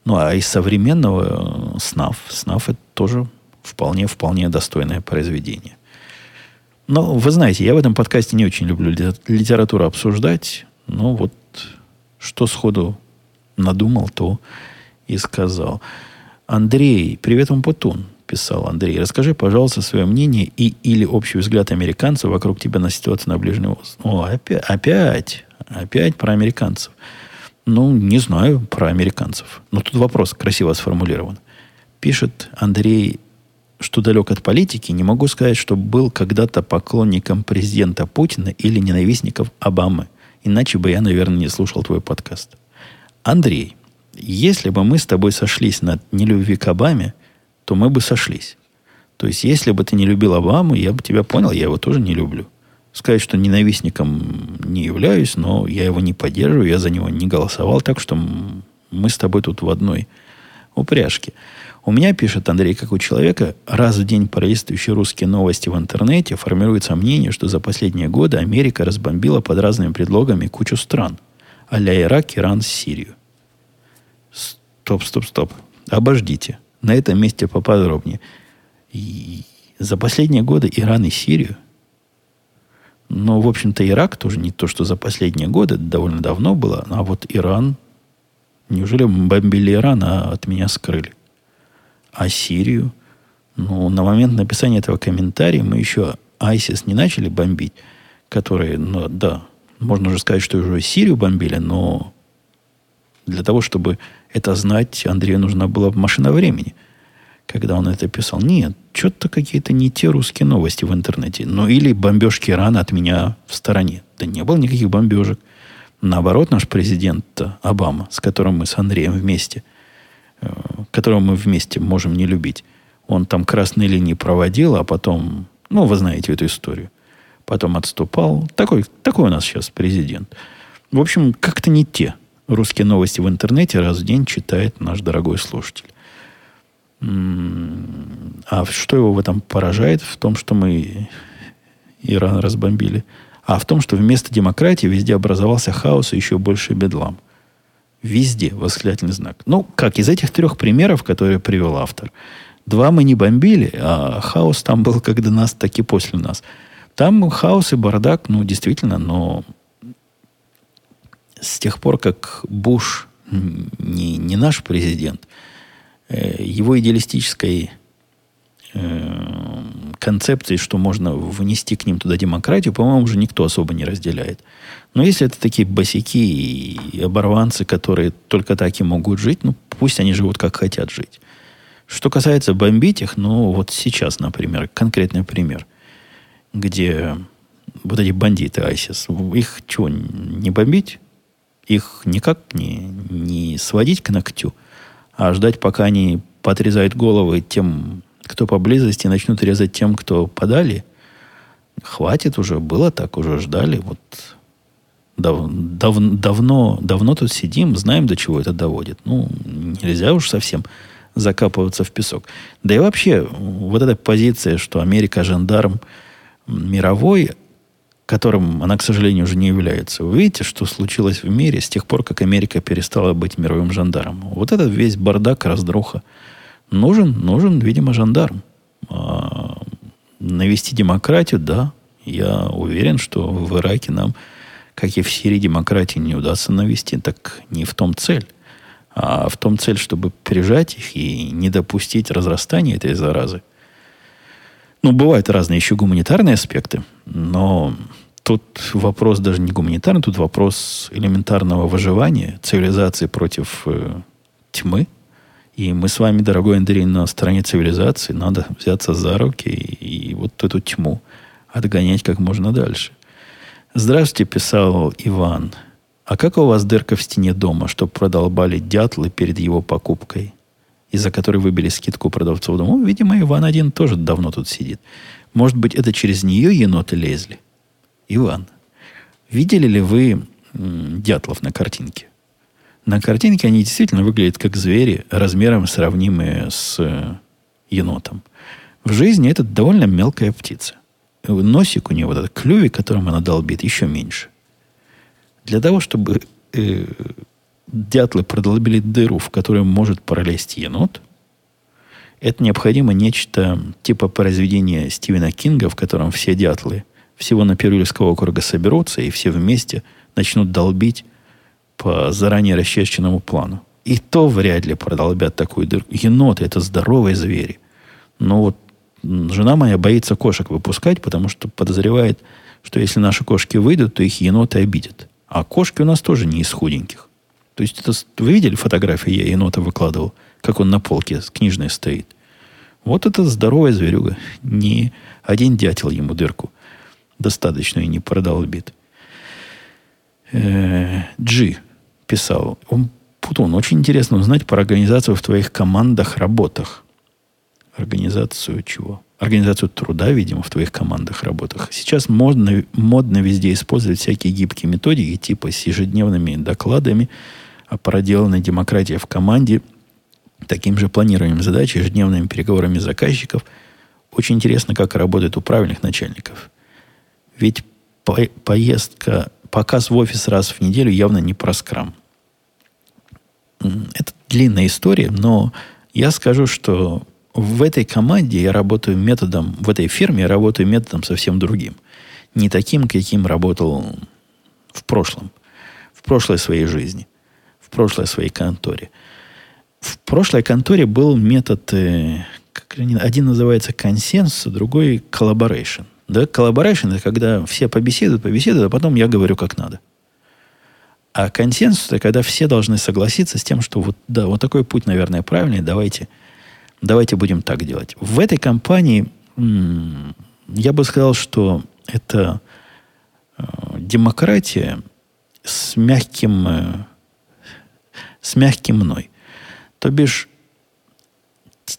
Ну, а из современного э, СНАФ. СНАФ это тоже вполне, вполне достойное произведение. Но вы знаете, я в этом подкасте не очень люблю литературу обсуждать. Ну, вот что сходу надумал, то и сказал. Андрей, привет вам, Путун, писал Андрей. Расскажи, пожалуйста, свое мнение и или общий взгляд американцев вокруг тебя на ситуацию на Ближнем Востоке. О, опять, опять, опять про американцев. Ну, не знаю про американцев. Но тут вопрос красиво сформулирован. Пишет Андрей, что далек от политики, не могу сказать, что был когда-то поклонником президента Путина или ненавистников Обамы. Иначе бы я, наверное, не слушал твой подкаст. Андрей, если бы мы с тобой сошлись на нелюбви к Обаме, то мы бы сошлись. То есть, если бы ты не любил Обаму, я бы тебя понял, я его тоже не люблю. Сказать, что ненавистником не являюсь, но я его не поддерживаю, я за него не голосовал, так что мы с тобой тут в одной упряжке. У меня, пишет Андрей, как у человека, раз в день пролистывающий русские новости в интернете, формируется мнение, что за последние годы Америка разбомбила под разными предлогами кучу стран, а Ирак, Иран, Сирию. Стоп, стоп, стоп. Обождите. На этом месте поподробнее. И за последние годы Иран и Сирию, но, в общем-то, Ирак тоже не то, что за последние годы, довольно давно было, а вот Иран, неужели бомбили Иран, а от меня скрыли? А Сирию? Ну, на момент написания этого комментария мы еще ISIS не начали бомбить, которые, ну, да, можно уже сказать, что уже Сирию бомбили, но для того, чтобы это знать, Андрею нужна была машина времени, когда он это писал. Нет, что-то какие-то не те русские новости в интернете. Ну, или бомбежки Ирана от меня в стороне. Да не было никаких бомбежек. Наоборот, наш президент Обама, с которым мы с Андреем вместе, э, которого мы вместе можем не любить, он там красные линии проводил, а потом, ну, вы знаете эту историю, потом отступал. Такой, такой у нас сейчас президент. В общем, как-то не те русские новости в интернете раз в день читает наш дорогой слушатель. А что его в этом поражает? В том, что мы Иран разбомбили. А в том, что вместо демократии везде образовался хаос и еще больше бедлам. Везде восклицательный знак. Ну, как из этих трех примеров, которые привел автор. Два мы не бомбили, а хаос там был как до нас, так и после нас. Там хаос и бардак, ну, действительно, но с тех пор, как Буш не, не наш президент, э, его идеалистической э, концепции, что можно внести к ним туда демократию, по-моему, уже никто особо не разделяет. Но если это такие босики и оборванцы, которые только так и могут жить, ну, пусть они живут, как хотят жить. Что касается бомбить их, ну, вот сейчас, например, конкретный пример, где вот эти бандиты ISIS, их чего, не бомбить? Их никак не, не сводить к ногтю, а ждать, пока они подрезают головы тем, кто поблизости, начнут резать тем, кто подали. Хватит уже, было так, уже ждали. Вот дав, дав, давно, давно тут сидим, знаем, до чего это доводит. Ну, нельзя уж совсем закапываться в песок. Да и вообще, вот эта позиция, что Америка жандарм мировой, которым она, к сожалению, уже не является. Вы видите, что случилось в мире с тех пор, как Америка перестала быть мировым жандармом. Вот этот весь бардак, раздруха. Нужен, нужен, видимо, жандарм. А, навести демократию, да. Я уверен, что в Ираке нам, как и в Сирии, демократии не удастся навести. Так не в том цель. А в том цель, чтобы прижать их и не допустить разрастания этой заразы. Ну, бывают разные еще гуманитарные аспекты, но тут вопрос даже не гуманитарный, тут вопрос элементарного выживания цивилизации против э, тьмы. И мы с вами, дорогой Андрей, на стороне цивилизации. Надо взяться за руки и, и вот эту тьму отгонять как можно дальше. Здравствуйте, писал Иван. А как у вас дырка в стене дома, чтобы продолбали дятлы перед его покупкой? Из-за которой выбили скидку продавцов дома. Видимо, Иван один тоже давно тут сидит. Может быть, это через нее еноты лезли? Иван, видели ли вы дятлов на картинке? На картинке они действительно выглядят как звери, размером сравнимые с э, енотом. В жизни это довольно мелкая птица. Носик у нее, вот этот клювик, которым она долбит, еще меньше. Для того, чтобы э, дятлы продолбили дыру, в которую может пролезть енот, это необходимо нечто типа произведения Стивена Кинга, в котором все дятлы всего на Перуильского округа соберутся и все вместе начнут долбить по заранее расчерченному плану. И то вряд ли продолбят такую дырку. Еноты – это здоровые звери. Но вот жена моя боится кошек выпускать, потому что подозревает, что если наши кошки выйдут, то их еноты обидят. А кошки у нас тоже не из худеньких. То есть это, вы видели фотографии, я енота выкладывал, как он на полке книжной стоит. Вот это здоровая зверюга. Не один дятел ему дырку достаточно и не продолбит. Э, Джи писал. Он, Путун, очень интересно узнать про организацию в твоих командах, работах. Организацию чего? Организацию труда, видимо, в твоих командах, работах. Сейчас модно, модно везде использовать всякие гибкие методики, типа с ежедневными докладами, о проделанной демократии в команде, таким же планированием задач, ежедневными переговорами заказчиков. Очень интересно, как работает у правильных начальников. Ведь по поездка, показ в офис раз в неделю явно не про скрам. Это длинная история, но я скажу, что в этой команде я работаю методом, в этой фирме я работаю методом совсем другим. Не таким, каким работал в прошлом, в прошлой своей жизни в прошлой своей конторе. В прошлой конторе был метод, э, как, один называется консенсус, другой collaboration. Да, collaboration это когда все побеседуют, побеседуют, а потом я говорю как надо. А консенсус это когда все должны согласиться с тем, что вот, да, вот такой путь, наверное, правильный, давайте, давайте будем так делать. В этой компании я бы сказал, что это э, демократия с мягким э, с мягким мной. То бишь,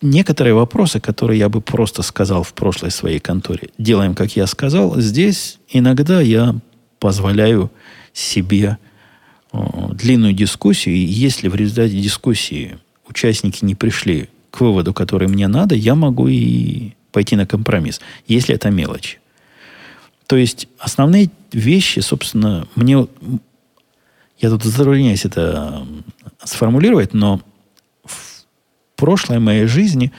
некоторые вопросы, которые я бы просто сказал в прошлой своей конторе, делаем, как я сказал, здесь иногда я позволяю себе длинную дискуссию, и если в результате дискуссии участники не пришли к выводу, который мне надо, я могу и пойти на компромисс, если это мелочь. То есть основные вещи, собственно, мне... Я тут затрудняюсь это сформулировать, но в прошлой моей жизни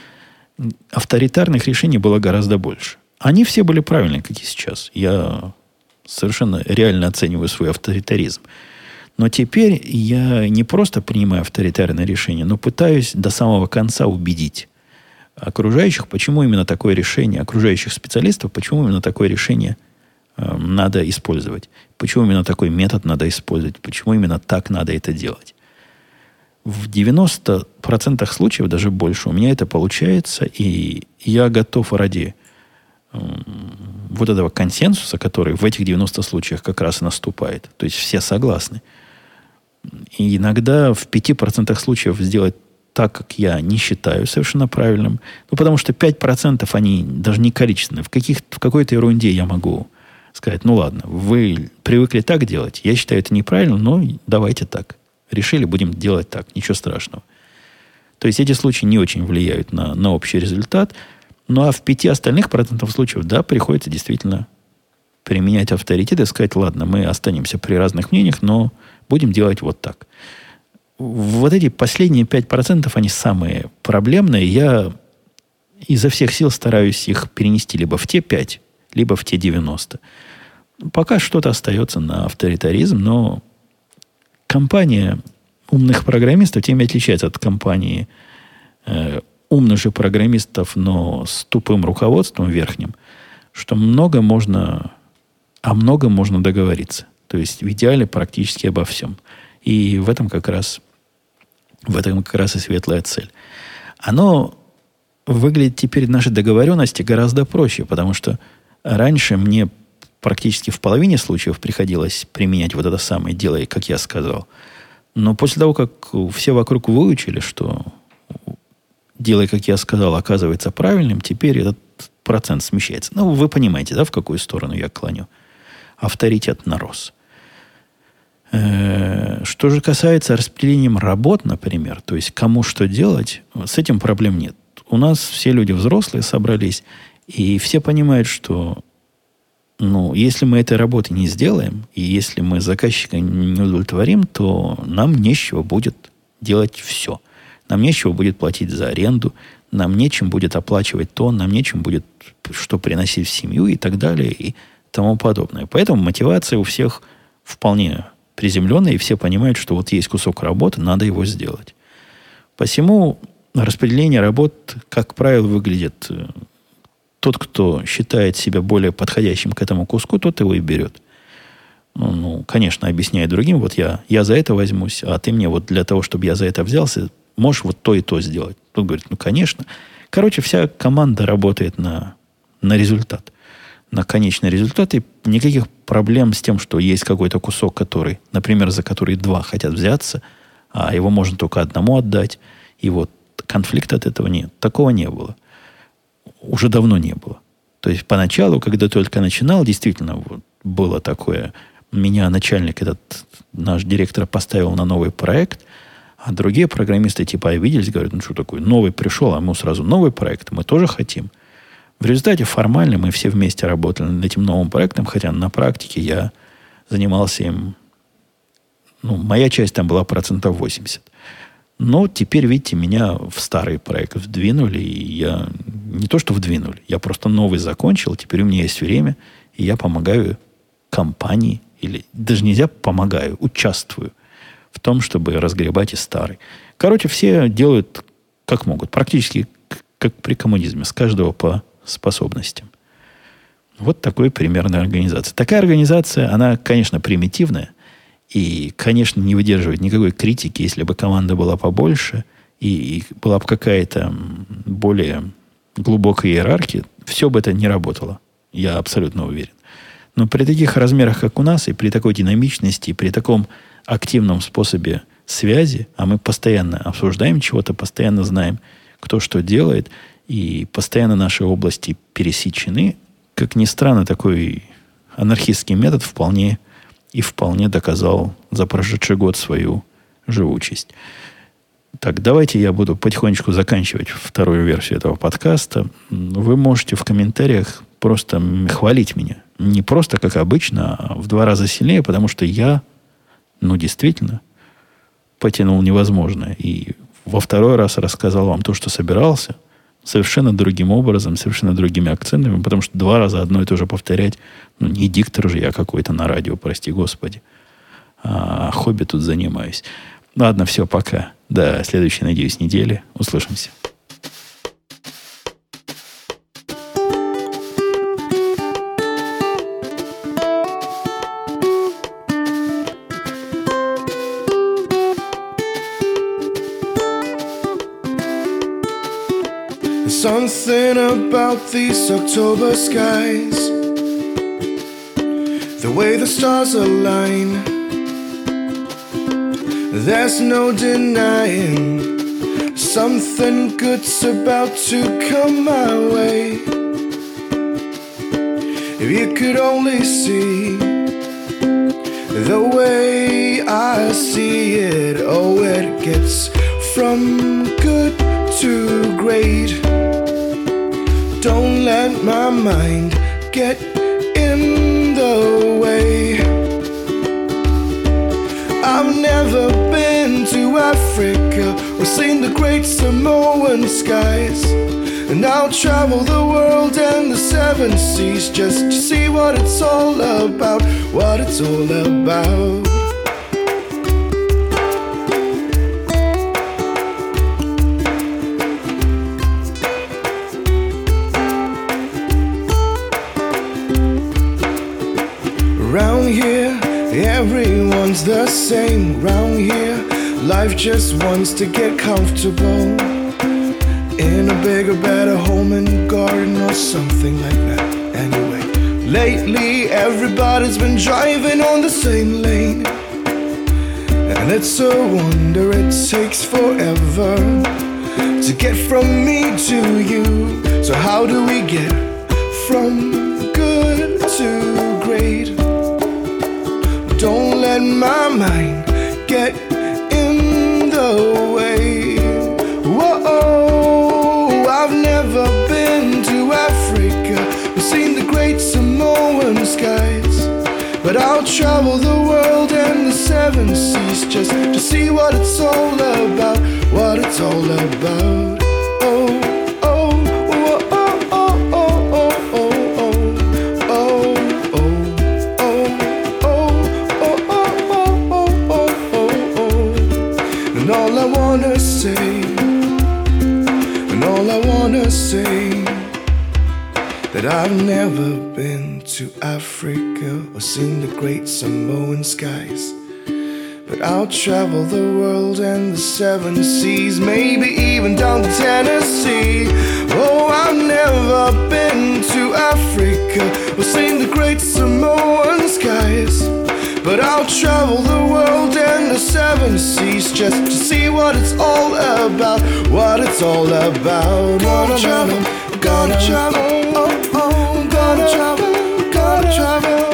авторитарных решений было гораздо больше. Они все были правильные, как и сейчас. Я совершенно реально оцениваю свой авторитаризм. Но теперь я не просто принимаю авторитарное решение, но пытаюсь до самого конца убедить окружающих, почему именно такое решение, окружающих специалистов, почему именно такое решение э, надо использовать, почему именно такой метод надо использовать, почему именно так надо это делать. В 90% случаев, даже больше, у меня это получается, и я готов ради вот этого консенсуса, который в этих 90 случаях как раз и наступает. То есть все согласны. И иногда в 5% случаев сделать так, как я не считаю совершенно правильным. Ну, потому что 5% они даже не количественные. В, каких, в какой-то ерунде я могу сказать, ну ладно, вы привыкли так делать, я считаю это неправильно, но давайте так. Решили, будем делать так, ничего страшного. То есть эти случаи не очень влияют на, на общий результат. Ну а в пяти остальных процентов случаев, да, приходится действительно применять авторитет и сказать, ладно, мы останемся при разных мнениях, но будем делать вот так вот эти последние 5%, они самые проблемные. Я изо всех сил стараюсь их перенести либо в те 5, либо в те 90. Пока что-то остается на авторитаризм, но компания умных программистов тем и отличается от компании э, умных же программистов, но с тупым руководством верхним, что много можно, о многом можно договориться. То есть в идеале практически обо всем. И в этом как раз в этом как раз и светлая цель. Оно выглядит теперь нашей договоренности гораздо проще, потому что раньше мне практически в половине случаев приходилось применять вот это самое дело, как я сказал. Но после того, как все вокруг выучили, что делай, как я сказал, оказывается правильным, теперь этот процент смещается. Ну, вы понимаете, да, в какую сторону я клоню. Авторитет нарос. Э, что же касается распределения работ, например, то есть кому что делать, с этим проблем нет. У нас все люди взрослые собрались, и все понимают, что ну, если мы этой работы не сделаем, и если мы заказчика не удовлетворим, то нам нечего будет делать все. Нам нечего будет платить за аренду, нам нечем будет оплачивать то, нам нечем будет что приносить в семью и так далее и тому подобное. Поэтому мотивация у всех вполне приземленные, и все понимают, что вот есть кусок работы, надо его сделать. Посему распределение работ, как правило, выглядит э, тот, кто считает себя более подходящим к этому куску, тот его и берет. Ну, ну, конечно, объясняя другим, вот я, я за это возьмусь, а ты мне вот для того, чтобы я за это взялся, можешь вот то и то сделать. Тут говорит, ну, конечно. Короче, вся команда работает на, на результат на конечный результат, и никаких проблем с тем, что есть какой-то кусок, который, например, за который два хотят взяться, а его можно только одному отдать, и вот конфликта от этого нет. Такого не было. Уже давно не было. То есть поначалу, когда только начинал, действительно вот, было такое. Меня начальник, этот наш директор, поставил на новый проект, а другие программисты типа обиделись, говорят, ну что такое, новый пришел, а ему сразу новый проект, мы тоже хотим. В результате формально мы все вместе работали над этим новым проектом, хотя на практике я занимался им, ну, моя часть там была процентов 80. Но теперь, видите, меня в старый проект вдвинули, и я не то что вдвинули, я просто новый закончил, теперь у меня есть время, и я помогаю компании, или даже нельзя помогаю, участвую в том, чтобы разгребать и старый. Короче, все делают как могут, практически как при коммунизме, с каждого по способностям. Вот такой примерная организация. Такая организация, она, конечно, примитивная и, конечно, не выдерживает никакой критики, если бы команда была побольше и была бы какая-то более глубокая иерархия, все бы это не работало. Я абсолютно уверен. Но при таких размерах, как у нас, и при такой динамичности, и при таком активном способе связи, а мы постоянно обсуждаем чего-то, постоянно знаем, кто что делает, и постоянно наши области пересечены. Как ни странно, такой анархистский метод вполне и вполне доказал за прошедший год свою живучесть. Так, давайте я буду потихонечку заканчивать вторую версию этого подкаста. Вы можете в комментариях просто хвалить меня. Не просто, как обычно, а в два раза сильнее, потому что я, ну, действительно, потянул невозможное. И во второй раз рассказал вам то, что собирался, совершенно другим образом, совершенно другими акцентами, потому что два раза одно и то же повторять, ну, не диктор же я какой-то на радио, прости господи. А хобби тут занимаюсь. Ладно, все, пока. До следующей, надеюсь, недели. Услышимся. Something about these October skies, the way the stars align there's no denying something good's about to come my way. If you could only see the way I see it, oh, it gets from good to great. Don't let my mind get Africa or seen the great Samoan skies. And I'll travel the world and the seven seas just to see what it's all about, what it's all about. Around here Everyone's the same round here. Life just wants to get comfortable in a bigger, better home and garden or something like that. Anyway, lately everybody's been driving on the same lane. And it's a wonder it takes forever to get from me to you. So, how do we get from good to great? Don't let my mind get But I'll travel the world and the seven seas just to see what it's all about, what it's all about. Oh. Oh, oh, oh, oh, oh, oh, oh, oh, oh, oh, oh, oh, oh, oh, oh, oh, oh, oh, oh. And all I wanna say, and all I wanna say that I've never been to Africa or seen the great Samoan skies. But I'll travel the world and the seven seas, maybe even down to Tennessee. Oh, I've never been to Africa or seen the great Samoan skies. But I'll travel the world and the seven seas just to see what it's all about. What it's all about. Gonna travel, gonna travel. Oh, oh, trouble.